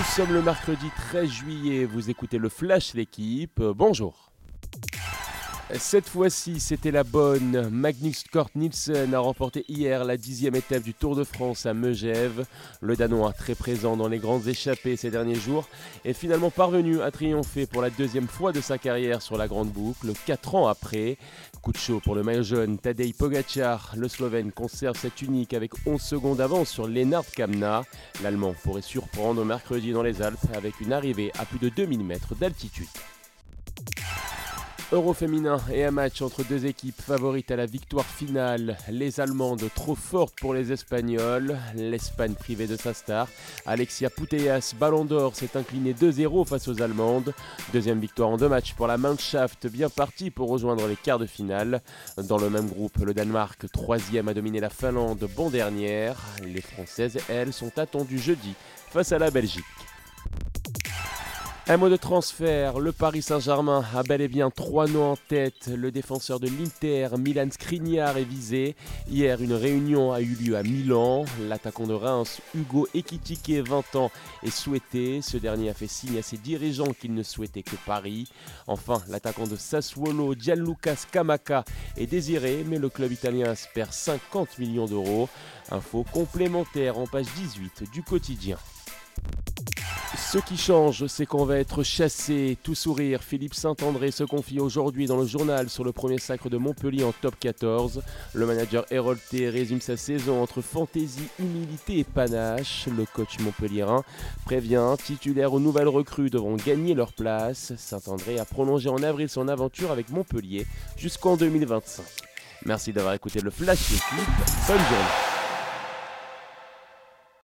Nous sommes le mercredi 13 juillet, vous écoutez le Flash l'équipe, bonjour. Cette fois-ci, c'était la bonne. Magnus Kort Nielsen a remporté hier la dixième étape du Tour de France à Megève. Le Danois, très présent dans les grandes échappées ces derniers jours, est finalement parvenu à triompher pour la deuxième fois de sa carrière sur la grande boucle, quatre ans après. Coup de chaud pour le maillot jaune, Tadej Pogacar, le Slovène conserve cette unique avec 11 secondes d'avance sur Lennart Kamna. L'Allemand pourrait surprendre mercredi dans les Alpes avec une arrivée à plus de 2000 mètres d'altitude. Euro féminin et un match entre deux équipes favorites à la victoire finale. Les Allemandes trop fortes pour les Espagnols. L'Espagne privée de sa star. Alexia Putellas, Ballon d'Or, s'est incliné 2-0 face aux Allemandes. Deuxième victoire en deux matchs pour la Mannschaft, bien partie pour rejoindre les quarts de finale. Dans le même groupe, le Danemark, troisième, a dominé la Finlande, bon dernière. Les Françaises, elles, sont attendues jeudi face à la Belgique. Un mot de transfert, le Paris Saint-Germain a bel et bien trois noms en tête. Le défenseur de l'Inter, Milan Skriniar, est visé. Hier, une réunion a eu lieu à Milan. L'attaquant de Reims, Hugo Ekitike, 20 ans, est souhaité. Ce dernier a fait signe à ses dirigeants qu'il ne souhaitait que Paris. Enfin, l'attaquant de Sassuolo, Gianluca Scamacca, est désiré, mais le club italien espère 50 millions d'euros. Info complémentaire en page 18 du quotidien. Ce qui change, c'est qu'on va être chassé. Tout sourire, Philippe Saint-André se confie aujourd'hui dans le journal sur le premier sacre de Montpellier en top 14. Le manager Hérolté résume sa saison entre fantaisie, humilité et panache. Le coach montpelliérain prévient, titulaire aux nouvelles recrues devront gagner leur place. Saint-André a prolongé en avril son aventure avec Montpellier jusqu'en 2025. Merci d'avoir écouté le Flash. Bonne journée.